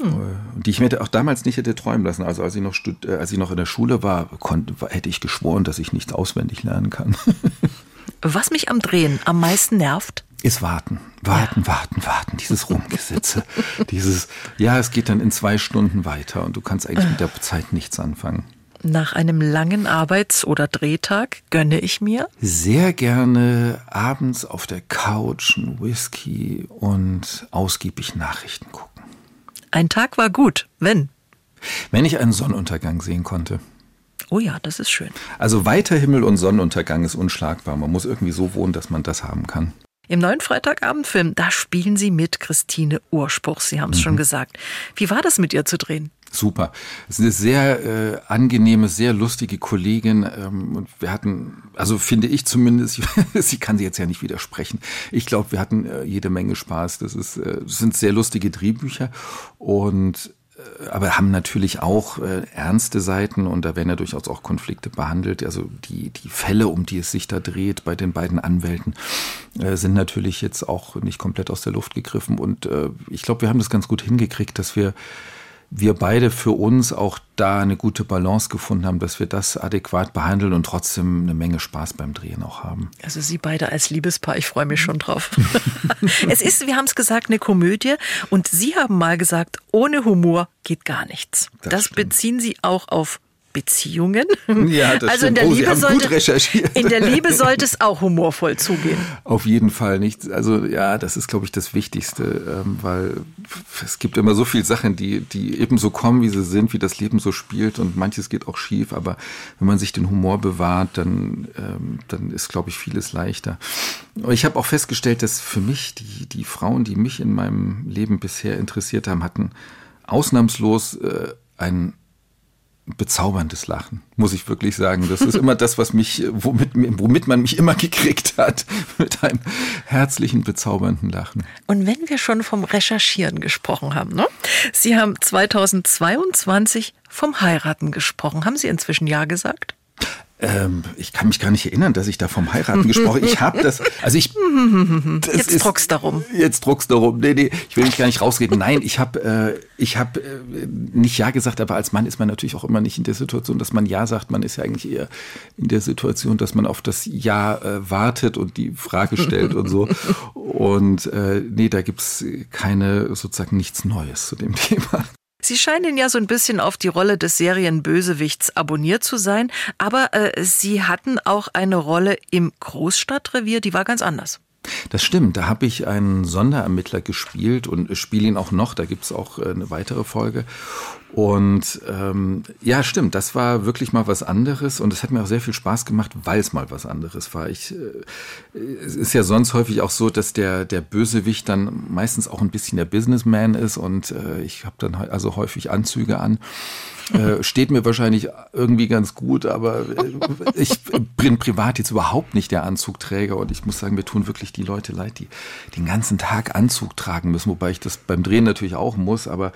hm. Äh, die ich mir auch damals nicht hätte träumen lassen. Also als ich noch, äh, als ich noch in der Schule war, konnte, hätte ich geschworen, dass ich nichts auswendig lernen kann. Was mich am Drehen am meisten nervt, ist warten, warten, warten, warten, dieses Rumgesitze, dieses, ja, es geht dann in zwei Stunden weiter und du kannst eigentlich mit der Zeit nichts anfangen. Nach einem langen Arbeits- oder Drehtag gönne ich mir sehr gerne abends auf der Couch ein Whisky und ausgiebig Nachrichten gucken. Ein Tag war gut, wenn? Wenn ich einen Sonnenuntergang sehen konnte. Oh ja, das ist schön. Also weiter Himmel und Sonnenuntergang ist unschlagbar. Man muss irgendwie so wohnen, dass man das haben kann. Im neuen Freitagabendfilm, da spielen Sie mit Christine Urspruch. Sie haben es mhm. schon gesagt. Wie war das mit ihr zu drehen? Super. Es ist eine sehr äh, angenehme, sehr lustige Kollegin. Ähm, und wir hatten, also finde ich zumindest, sie kann sie jetzt ja nicht widersprechen. Ich glaube, wir hatten äh, jede Menge Spaß. Das, ist, äh, das sind sehr lustige Drehbücher. Und aber haben natürlich auch äh, ernste Seiten und da werden ja durchaus auch Konflikte behandelt. Also die, die Fälle, um die es sich da dreht bei den beiden Anwälten, äh, sind natürlich jetzt auch nicht komplett aus der Luft gegriffen. Und äh, ich glaube, wir haben das ganz gut hingekriegt, dass wir wir beide für uns auch da eine gute Balance gefunden haben, dass wir das adäquat behandeln und trotzdem eine Menge Spaß beim Drehen auch haben. Also Sie beide als Liebespaar, ich freue mich schon drauf. es ist, wir haben es gesagt, eine Komödie und Sie haben mal gesagt, ohne Humor geht gar nichts. Das, das beziehen Sie auch auf Beziehungen. Ja, das also in der, oh, Liebe sollte, in der Liebe sollte es auch humorvoll zugehen. Auf jeden Fall nicht. Also ja, das ist, glaube ich, das Wichtigste, ähm, weil es gibt immer so viele Sachen, die, die eben so kommen, wie sie sind, wie das Leben so spielt und manches geht auch schief, aber wenn man sich den Humor bewahrt, dann, ähm, dann ist, glaube ich, vieles leichter. Ich habe auch festgestellt, dass für mich die, die Frauen, die mich in meinem Leben bisher interessiert haben, hatten ausnahmslos äh, ein bezauberndes Lachen, muss ich wirklich sagen. Das ist immer das, was mich, womit, womit man mich immer gekriegt hat, mit einem herzlichen, bezaubernden Lachen. Und wenn wir schon vom Recherchieren gesprochen haben, ne? Sie haben 2022 vom Heiraten gesprochen. Haben Sie inzwischen Ja gesagt? Ähm, ich kann mich gar nicht erinnern, dass ich da vom Heiraten gesprochen habe. Ich habe das, also ich. Das jetzt ist, druckst darum. Jetzt druckst darum. Nee, nee, ich will mich gar nicht rausreden. Nein, ich habe äh, ich hab, äh, nicht Ja gesagt, aber als Mann ist man natürlich auch immer nicht in der Situation, dass man Ja sagt. Man ist ja eigentlich eher in der Situation, dass man auf das Ja äh, wartet und die Frage stellt und so. Und äh, nee, da gibt's keine, sozusagen nichts Neues zu dem Thema. Sie scheinen ja so ein bisschen auf die Rolle des Serienbösewichts abonniert zu sein, aber äh, Sie hatten auch eine Rolle im Großstadtrevier, die war ganz anders. Das stimmt, da habe ich einen Sonderermittler gespielt und spiele ihn auch noch, da gibt es auch äh, eine weitere Folge. Und ähm, ja, stimmt, das war wirklich mal was anderes und es hat mir auch sehr viel Spaß gemacht, weil es mal was anderes war. Ich, äh, es ist ja sonst häufig auch so, dass der, der Bösewicht dann meistens auch ein bisschen der Businessman ist und äh, ich habe dann also häufig Anzüge an. Äh, steht mir wahrscheinlich irgendwie ganz gut, aber äh, ich bin privat jetzt überhaupt nicht der Anzugträger und ich muss sagen, mir tun wirklich wirklich die Leute leid, die den ganzen Tag Anzug tragen müssen, wobei ich das beim Drehen natürlich auch muss, aber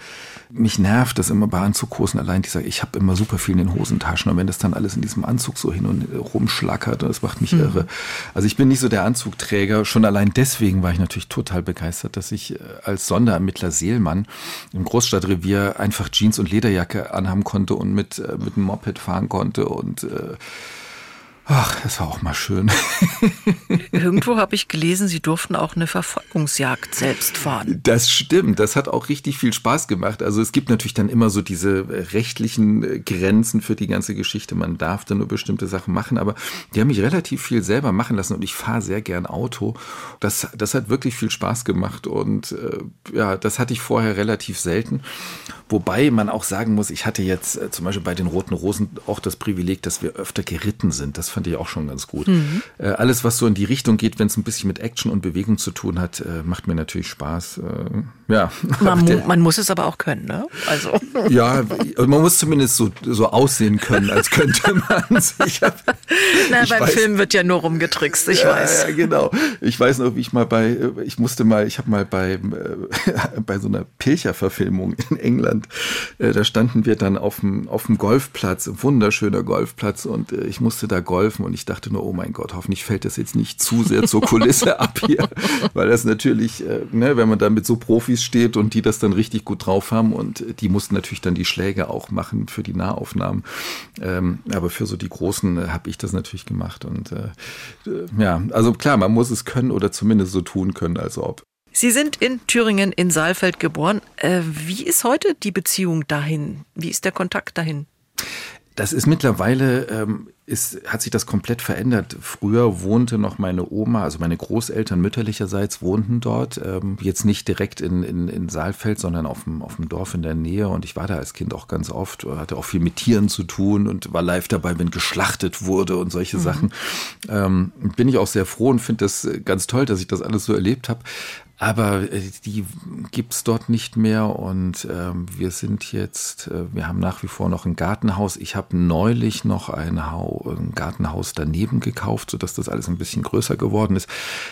mich nervt das immer bei Anzughosen allein, die sagen, ich habe immer super viel in den Hosentaschen und wenn das dann alles in diesem Anzug so hin und rumschlackert, das macht mich mhm. irre. Also ich bin nicht so der Anzugträger, schon allein deswegen war ich natürlich total begeistert, dass ich äh, als Sonderermittler Seelmann im Großstadtrevier einfach Jeans und Lederjacke anhaben konnte und mit, äh, mit dem Moped fahren konnte und äh, Ach, das war auch mal schön. Irgendwo habe ich gelesen, Sie durften auch eine Verfolgungsjagd selbst fahren. Das stimmt, das hat auch richtig viel Spaß gemacht. Also es gibt natürlich dann immer so diese rechtlichen Grenzen für die ganze Geschichte. Man darf dann nur bestimmte Sachen machen, aber die haben mich relativ viel selber machen lassen und ich fahre sehr gern Auto. Das, das hat wirklich viel Spaß gemacht und äh, ja, das hatte ich vorher relativ selten. Wobei man auch sagen muss, ich hatte jetzt äh, zum Beispiel bei den Roten Rosen auch das Privileg, dass wir öfter geritten sind. Das fand ich auch schon ganz gut. Mhm. Äh, alles, was so in die Richtung geht, wenn es ein bisschen mit Action und Bewegung zu tun hat, äh, macht mir natürlich Spaß. Äh, ja. Man, mu man, muss es aber auch können, ne? Also. Ja, man muss zumindest so, so aussehen können, als könnte man es. Na, beim weiß, Film wird ja nur rumgetrickst, ich weiß. Ja, genau. Ich weiß noch, wie ich mal bei, ich musste mal, ich habe mal bei, bei so einer Pilcher-Verfilmung in England, da standen wir dann auf dem, auf dem Golfplatz, ein wunderschöner Golfplatz und ich musste da golfen geholfen und ich dachte nur, oh mein Gott, hoffentlich fällt das jetzt nicht zu sehr zur Kulisse ab hier, weil das natürlich, äh, ne, wenn man da mit so Profis steht und die das dann richtig gut drauf haben und die mussten natürlich dann die Schläge auch machen für die Nahaufnahmen, ähm, aber für so die großen äh, habe ich das natürlich gemacht und äh, äh, ja, also klar, man muss es können oder zumindest so tun können, als ob. Sie sind in Thüringen in Saalfeld geboren. Äh, wie ist heute die Beziehung dahin? Wie ist der Kontakt dahin? Das ist mittlerweile, ähm, ist, hat sich das komplett verändert. Früher wohnte noch meine Oma, also meine Großeltern mütterlicherseits wohnten dort. Ähm, jetzt nicht direkt in, in, in Saalfeld, sondern auf dem, auf dem Dorf in der Nähe. Und ich war da als Kind auch ganz oft, hatte auch viel mit Tieren zu tun und war live dabei, wenn geschlachtet wurde und solche mhm. Sachen. Ähm, bin ich auch sehr froh und finde das ganz toll, dass ich das alles so erlebt habe. Aber äh, die gibt's dort nicht mehr und ähm, wir sind jetzt, äh, wir haben nach wie vor noch ein Gartenhaus. Ich habe neulich noch ein, Hau, ein Gartenhaus daneben gekauft, sodass das alles ein bisschen größer geworden ist.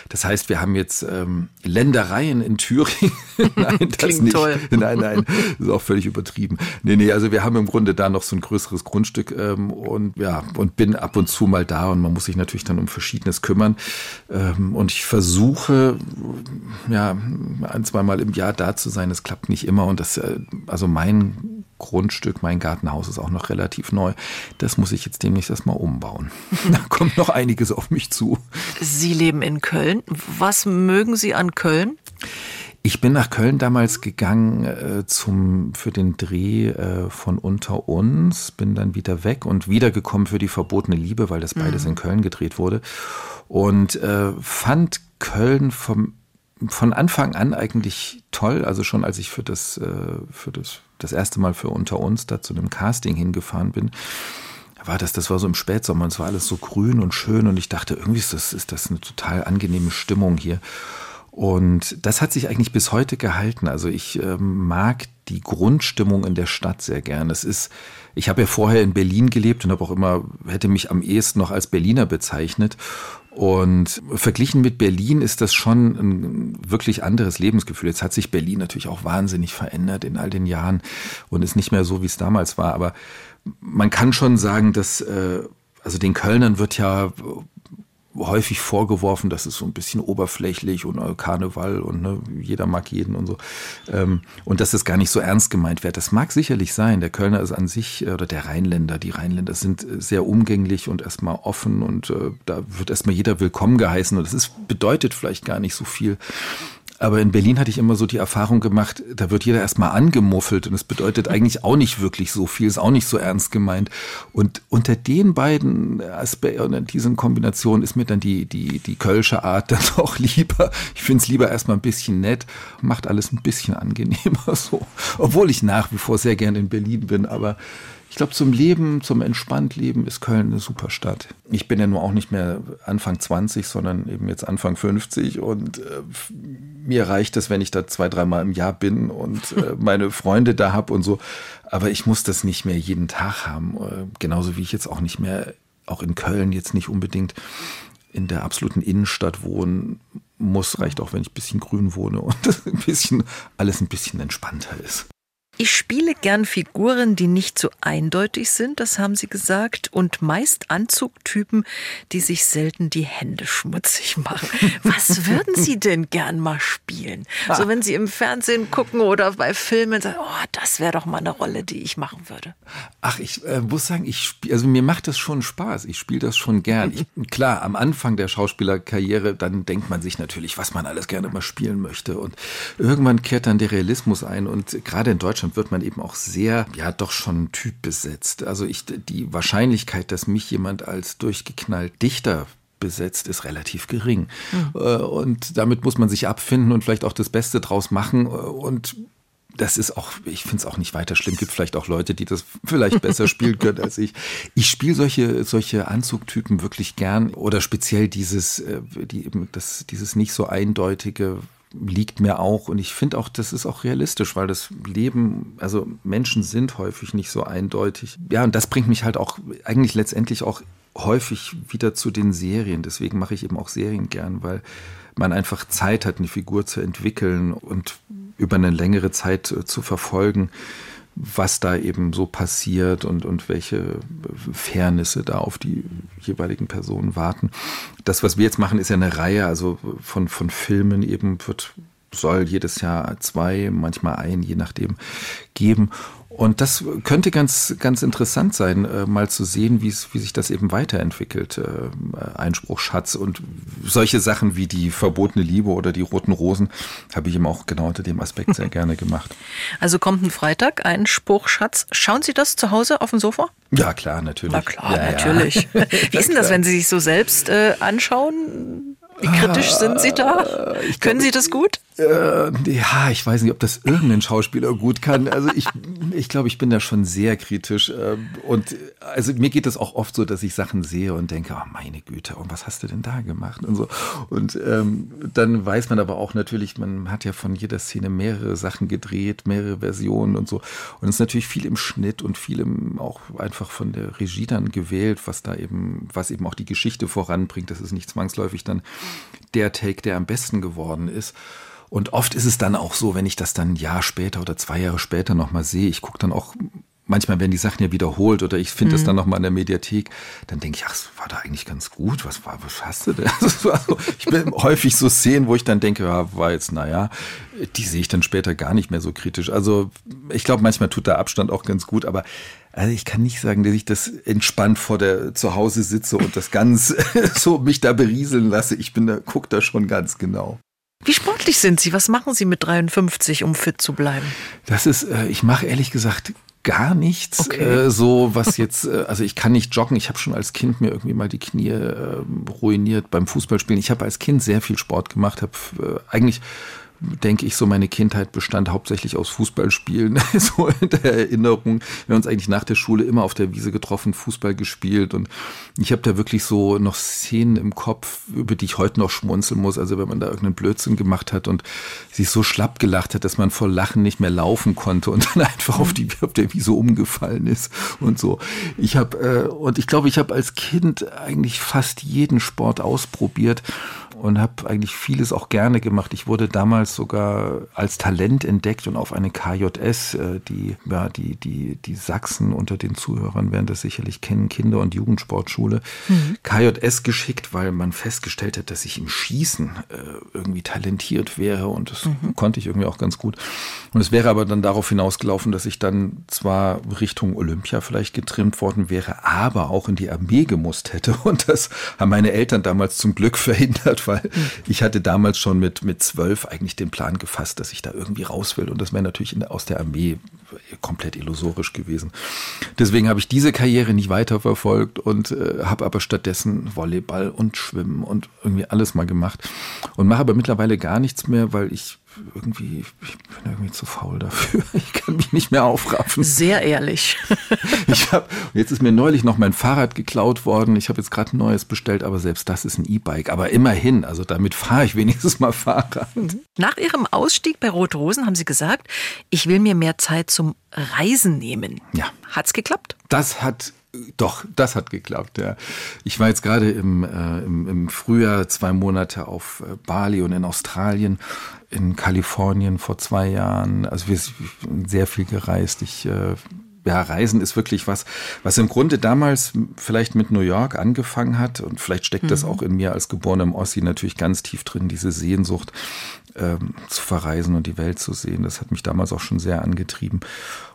Das heißt, wir haben jetzt ähm, Ländereien in Thüringen. nein, das Klingt nicht. toll. Nein, nein, das ist auch völlig übertrieben. Nee, nee, also wir haben im Grunde da noch so ein größeres Grundstück ähm, und ja, und bin ab und zu mal da und man muss sich natürlich dann um Verschiedenes kümmern. Ähm, und ich versuche, ja, ein, zweimal im Jahr da zu sein. Das klappt nicht immer. Und das, äh, also mein Grundstück, mein Gartenhaus ist auch noch relativ neu. Das muss ich jetzt demnächst erstmal umbauen. da kommt noch einiges auf mich zu. Sie leben in Köln. Was mögen Sie an Köln? Ich bin nach Köln damals gegangen äh, zum, für den Dreh äh, von Unter uns, bin dann wieder weg und wiedergekommen für die verbotene Liebe, weil das beides mhm. in Köln gedreht wurde. Und äh, fand Köln vom von Anfang an eigentlich toll. Also schon als ich für das, äh, für das, das erste Mal für unter uns da zu einem Casting hingefahren bin, war das, das war so im Spätsommer und es war alles so grün und schön und ich dachte, irgendwie ist das, ist das eine total angenehme Stimmung hier. Und das hat sich eigentlich bis heute gehalten. Also ich äh, mag die Grundstimmung in der Stadt sehr gern. Es ist, ich habe ja vorher in Berlin gelebt und habe auch immer, hätte mich am ehesten noch als Berliner bezeichnet. Und verglichen mit Berlin ist das schon ein wirklich anderes Lebensgefühl. Jetzt hat sich Berlin natürlich auch wahnsinnig verändert in all den Jahren und ist nicht mehr so, wie es damals war. Aber man kann schon sagen, dass, äh, also den Kölnern wird ja häufig vorgeworfen, das ist so ein bisschen oberflächlich und äh, Karneval und ne, jeder mag jeden und so. Ähm, und dass das gar nicht so ernst gemeint wird. Das mag sicherlich sein. Der Kölner ist an sich, äh, oder der Rheinländer, die Rheinländer sind äh, sehr umgänglich und erstmal offen und äh, da wird erstmal jeder willkommen geheißen und das ist, bedeutet vielleicht gar nicht so viel. Aber in Berlin hatte ich immer so die Erfahrung gemacht, da wird jeder erstmal angemuffelt und es bedeutet eigentlich auch nicht wirklich so viel, ist auch nicht so ernst gemeint. Und unter den beiden Aspekten diesen Kombinationen ist mir dann die, die, die Kölsche Art dann doch lieber. Ich finde es lieber erstmal ein bisschen nett, macht alles ein bisschen angenehmer so. Obwohl ich nach wie vor sehr gern in Berlin bin, aber ich glaube, zum Leben, zum Entspanntleben ist Köln eine super Stadt. Ich bin ja nur auch nicht mehr Anfang 20, sondern eben jetzt Anfang 50 und äh, mir reicht es, wenn ich da zwei, dreimal im Jahr bin und äh, meine Freunde da habe und so. Aber ich muss das nicht mehr jeden Tag haben. Äh, genauso wie ich jetzt auch nicht mehr, auch in Köln jetzt nicht unbedingt in der absoluten Innenstadt wohnen muss. Reicht auch, wenn ich ein bisschen grün wohne und ein bisschen, alles ein bisschen entspannter ist. Ich spiele gern Figuren, die nicht so eindeutig sind, das haben Sie gesagt, und meist Anzugtypen, die sich selten die Hände schmutzig machen. Was würden Sie denn gern mal spielen? Ah. So wenn Sie im Fernsehen gucken oder bei Filmen sagen, oh, das wäre doch mal eine Rolle, die ich machen würde. Ach, ich äh, muss sagen, ich spiele, also mir macht das schon Spaß. Ich spiele das schon gern. Ich, klar, am Anfang der Schauspielerkarriere, dann denkt man sich natürlich, was man alles gerne mal spielen möchte. Und irgendwann kehrt dann der Realismus ein. Und gerade in Deutschland Deutschland wird man eben auch sehr, ja, doch schon typbesetzt. Also ich, die Wahrscheinlichkeit, dass mich jemand als durchgeknallt Dichter besetzt, ist relativ gering. Mhm. Und damit muss man sich abfinden und vielleicht auch das Beste draus machen. Und das ist auch, ich finde es auch nicht weiter schlimm. Gibt vielleicht auch Leute, die das vielleicht besser spielen können als ich. Ich spiele solche, solche Anzugtypen wirklich gern oder speziell dieses, äh, die, das, dieses nicht so eindeutige, liegt mir auch. Und ich finde auch, das ist auch realistisch, weil das Leben, also Menschen sind häufig nicht so eindeutig. Ja, und das bringt mich halt auch eigentlich letztendlich auch häufig wieder zu den Serien. Deswegen mache ich eben auch Serien gern, weil man einfach Zeit hat, eine Figur zu entwickeln und über eine längere Zeit äh, zu verfolgen was da eben so passiert und, und welche Fairnisse da auf die jeweiligen Personen warten. Das, was wir jetzt machen, ist ja eine Reihe, also von, von Filmen eben wird, soll jedes Jahr zwei, manchmal ein, je nachdem geben. Und das könnte ganz, ganz interessant sein, äh, mal zu sehen, wie es, wie sich das eben weiterentwickelt. Äh, Einspruch, Schatz und solche Sachen wie die verbotene Liebe oder die roten Rosen habe ich eben auch genau unter dem Aspekt sehr gerne gemacht. Also kommt ein Freitag, Einspruch, Schatz. Schauen Sie das zu Hause auf dem Sofa? Ja, klar, natürlich. Na klar, ja, natürlich. Ja. Wie ist denn das, wenn Sie sich so selbst äh, anschauen? Wie kritisch sind Sie da? Ich Können Sie das gut? Äh, ja, ich weiß nicht, ob das irgendein Schauspieler gut kann. Also ich, ich glaube, ich bin da schon sehr kritisch. Äh, und also mir geht es auch oft so, dass ich Sachen sehe und denke, oh meine Güte, und was hast du denn da gemacht? Und so. Und ähm, dann weiß man aber auch natürlich, man hat ja von jeder Szene mehrere Sachen gedreht, mehrere Versionen und so. Und es ist natürlich viel im Schnitt und viel im, auch einfach von der Regie dann gewählt, was da eben, was eben auch die Geschichte voranbringt. Das ist nicht zwangsläufig dann der Take, der am besten geworden ist. Und oft ist es dann auch so, wenn ich das dann ein Jahr später oder zwei Jahre später nochmal sehe, ich gucke dann auch manchmal werden die Sachen ja wiederholt oder ich finde mhm. das dann nochmal in der Mediathek, dann denke ich, ach, das war da eigentlich ganz gut. Was war, was hast du denn? So, ich bin häufig so Szenen, wo ich dann denke, ja, war jetzt, naja, die sehe ich dann später gar nicht mehr so kritisch. Also ich glaube, manchmal tut der Abstand auch ganz gut, aber also ich kann nicht sagen, dass ich das entspannt vor der zu Hause sitze und das ganz so mich da berieseln lasse. Ich bin da, guck da schon ganz genau. Wie sportlich sind Sie? Was machen Sie mit 53, um fit zu bleiben? Das ist, äh, ich mache ehrlich gesagt gar nichts. Okay. Äh, so was jetzt, äh, also ich kann nicht joggen. Ich habe schon als Kind mir irgendwie mal die Knie äh, ruiniert beim Fußballspielen. Ich habe als Kind sehr viel Sport gemacht, habe äh, eigentlich denke ich, so meine Kindheit bestand hauptsächlich aus Fußballspielen, so in der Erinnerung. Wir haben uns eigentlich nach der Schule immer auf der Wiese getroffen, Fußball gespielt und ich habe da wirklich so noch Szenen im Kopf, über die ich heute noch schmunzeln muss. Also wenn man da irgendeinen Blödsinn gemacht hat und sich so schlapp gelacht hat, dass man vor Lachen nicht mehr laufen konnte und dann einfach auf die auf der Wiese umgefallen ist und so. Ich habe äh, und ich glaube, ich habe als Kind eigentlich fast jeden Sport ausprobiert und habe eigentlich vieles auch gerne gemacht. Ich wurde damals sogar als Talent entdeckt und auf eine KJS, äh, die, ja, die, die, die Sachsen unter den Zuhörern werden das sicherlich kennen, Kinder- und Jugendsportschule, mhm. KJS geschickt, weil man festgestellt hat, dass ich im Schießen äh, irgendwie talentiert wäre und das mhm. konnte ich irgendwie auch ganz gut. Und es wäre aber dann darauf hinausgelaufen, dass ich dann zwar Richtung Olympia vielleicht getrimmt worden wäre, aber auch in die Armee gemusst hätte. Und das haben meine Eltern damals zum Glück verhindert, weil weil ich hatte damals schon mit, mit zwölf eigentlich den Plan gefasst, dass ich da irgendwie raus will. Und das wäre natürlich der, aus der Armee komplett illusorisch gewesen. Deswegen habe ich diese Karriere nicht weiterverfolgt und äh, habe aber stattdessen Volleyball und Schwimmen und irgendwie alles mal gemacht und mache aber mittlerweile gar nichts mehr, weil ich irgendwie, ich bin irgendwie zu faul dafür. Ich kann mich nicht mehr aufraffen. Sehr ehrlich. ich hab, jetzt ist mir neulich noch mein Fahrrad geklaut worden. Ich habe jetzt gerade ein neues bestellt, aber selbst das ist ein E-Bike. Aber immerhin, also damit fahre ich wenigstens mal Fahrrad. Nach Ihrem Ausstieg bei Rot Rosen haben Sie gesagt, ich will mir mehr Zeit zum Reisen nehmen. Ja. Hat's geklappt? Das hat Doch, das hat geklappt, ja. Ich war jetzt gerade im, äh, im, im, Frühjahr zwei Monate auf äh, Bali und in Australien, in Kalifornien vor zwei Jahren. Also wir sind sehr viel gereist. Ich äh, ja, Reisen ist wirklich was, was im Grunde damals vielleicht mit New York angefangen hat und vielleicht steckt mhm. das auch in mir als geborenem Ossi natürlich ganz tief drin, diese Sehnsucht ähm, zu verreisen und die Welt zu sehen. Das hat mich damals auch schon sehr angetrieben.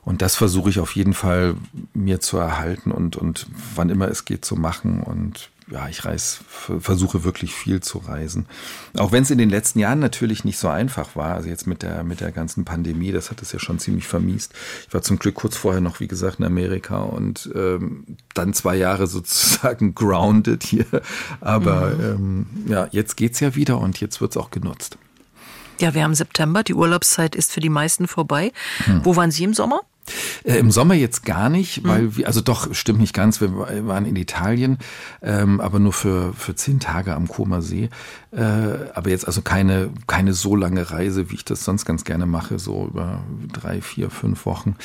Und das versuche ich auf jeden Fall mir zu erhalten und, und wann immer es geht zu machen. Und ja, ich reise, versuche wirklich viel zu reisen. Auch wenn es in den letzten Jahren natürlich nicht so einfach war. Also jetzt mit der, mit der ganzen Pandemie, das hat es ja schon ziemlich vermiest. Ich war zum Glück kurz vorher noch, wie gesagt, in Amerika und ähm, dann zwei Jahre sozusagen grounded hier. Aber mhm. ähm, ja, jetzt geht's ja wieder und jetzt wird's auch genutzt. Ja, wir haben September, die Urlaubszeit ist für die meisten vorbei. Hm. Wo waren Sie im Sommer? Äh, Im Sommer jetzt gar nicht, weil mhm. wir, also doch, stimmt nicht ganz, wir waren in Italien, ähm, aber nur für, für zehn Tage am Koma See. Äh, aber jetzt also keine, keine so lange Reise, wie ich das sonst ganz gerne mache, so über drei, vier, fünf Wochen.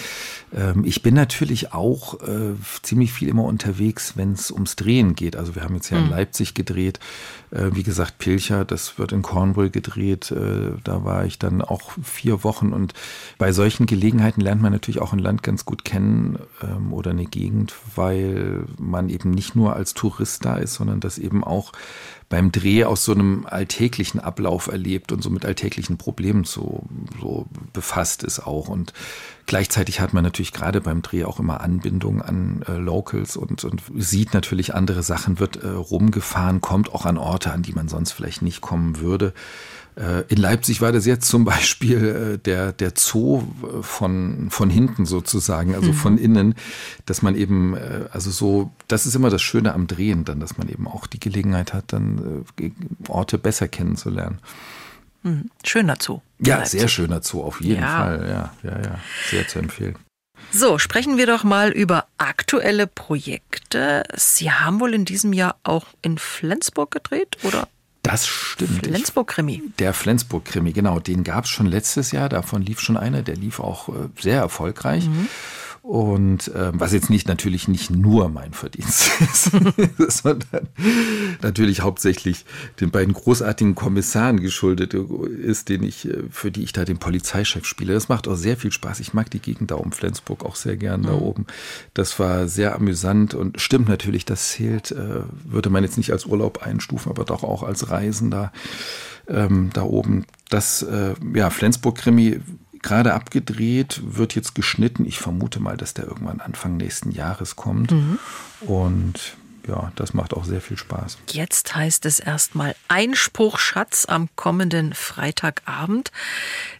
Ähm, ich bin natürlich auch äh, ziemlich viel immer unterwegs, wenn es ums Drehen geht. Also wir haben jetzt ja mhm. in Leipzig gedreht, äh, wie gesagt, Pilcher, das wird in Cornwall gedreht, äh, da war ich dann auch vier Wochen und bei solchen Gelegenheiten lernt man natürlich auch ein Land ganz gut kennen ähm, oder eine Gegend, weil man eben nicht nur als Tourist da ist, sondern das eben auch beim Dreh aus so einem alltäglichen Ablauf erlebt und so mit alltäglichen Problemen so, so befasst ist auch. Und gleichzeitig hat man natürlich gerade beim Dreh auch immer Anbindung an äh, Locals und, und sieht natürlich andere Sachen, wird äh, rumgefahren, kommt auch an Orte, an die man sonst vielleicht nicht kommen würde. Äh, in Leipzig war das jetzt zum Beispiel äh, der, der Zoo äh, von, von hinten sozusagen, also mhm. von innen, dass man eben, also so, das ist immer das Schöne am Drehen dann, dass man eben auch die Gelegenheit hat, dann Orte besser kennenzulernen. Mhm. Schöner Zoo. Ja, Leipzig. sehr schöner Zoo, auf jeden ja. Fall. Ja, ja, ja, sehr zu empfehlen. So, sprechen wir doch mal über aktuelle Projekte. Sie haben wohl in diesem Jahr auch in Flensburg gedreht, oder? Das stimmt. Flensburg-Krimi. Der Flensburg-Krimi, genau. Den gab es schon letztes Jahr. Davon lief schon einer. Der lief auch äh, sehr erfolgreich. Mhm. Und ähm, was jetzt nicht natürlich nicht nur mein Verdienst ist, sondern natürlich hauptsächlich den beiden großartigen Kommissaren geschuldet ist, den ich, äh, für die ich da den Polizeichef spiele. Das macht auch sehr viel Spaß. Ich mag die Gegend da um Flensburg auch sehr gern mhm. da oben. Das war sehr amüsant und stimmt natürlich, das zählt, äh, würde man jetzt nicht als Urlaub einstufen, aber doch auch als Reisender ähm, da oben. Das, äh, ja, Flensburg-Krimi gerade abgedreht, wird jetzt geschnitten. Ich vermute mal, dass der irgendwann Anfang nächsten Jahres kommt. Mhm. Und ja, das macht auch sehr viel Spaß. Jetzt heißt es erstmal Einspruch Schatz am kommenden Freitagabend.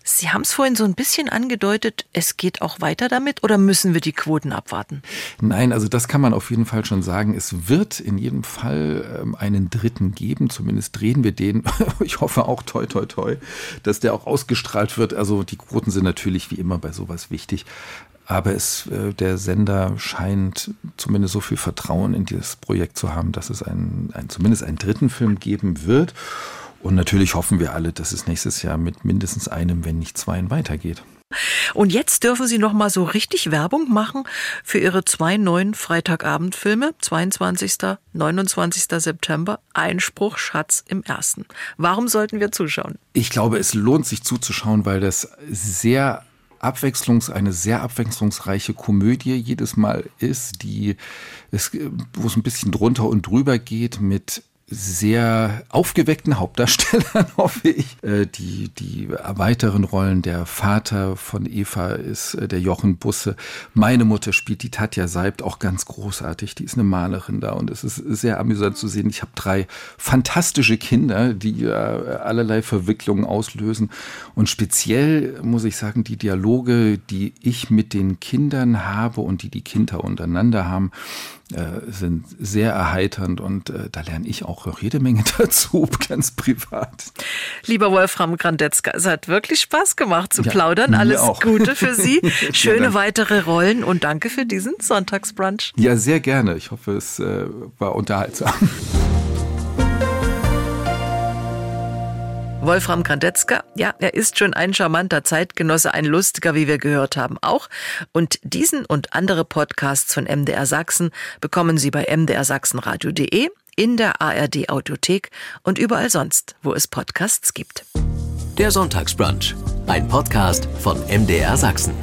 Sie haben es vorhin so ein bisschen angedeutet, es geht auch weiter damit oder müssen wir die Quoten abwarten? Nein, also das kann man auf jeden Fall schon sagen. Es wird in jedem Fall ähm, einen dritten geben. Zumindest drehen wir den. Ich hoffe auch toi toi toi, dass der auch ausgestrahlt wird. Also die Quoten sind natürlich wie immer bei sowas wichtig. Aber es, äh, der Sender scheint zumindest so viel Vertrauen in dieses Projekt zu haben, dass es einen, einen, zumindest einen dritten Film geben wird. Und natürlich hoffen wir alle, dass es nächstes Jahr mit mindestens einem, wenn nicht zweien weitergeht. Und jetzt dürfen Sie noch mal so richtig Werbung machen für Ihre zwei neuen Freitagabendfilme, 22. 29. September, Einspruch Schatz im Ersten. Warum sollten wir zuschauen? Ich glaube, es lohnt sich zuzuschauen, weil das sehr abwechslungs, eine sehr abwechslungsreiche Komödie jedes Mal ist, die es, wo es ein bisschen drunter und drüber geht mit sehr aufgeweckten Hauptdarstellern, hoffe ich. Äh, die, die weiteren Rollen, der Vater von Eva ist äh, der Jochen Busse. Meine Mutter spielt die Tatja Seibt auch ganz großartig. Die ist eine Malerin da und es ist sehr amüsant zu sehen. Ich habe drei fantastische Kinder, die allerlei Verwicklungen auslösen. Und speziell muss ich sagen, die Dialoge, die ich mit den Kindern habe und die die Kinder untereinander haben, äh, sind sehr erheiternd und äh, da lerne ich auch noch jede Menge dazu, ganz privat. Lieber Wolfram Grandetzka, es hat wirklich Spaß gemacht zu ja, plaudern. Alles auch. Gute für Sie, schöne weitere Rollen und danke für diesen Sonntagsbrunch. Ja, sehr gerne. Ich hoffe, es äh, war unterhaltsam. Wolfram Grandetzka, ja, er ist schon ein charmanter Zeitgenosse, ein lustiger, wie wir gehört haben, auch. Und diesen und andere Podcasts von MDR Sachsen bekommen Sie bei mdrsachsenradio.de, in der ARD Audiothek und überall sonst, wo es Podcasts gibt. Der Sonntagsbrunch, ein Podcast von MDR Sachsen.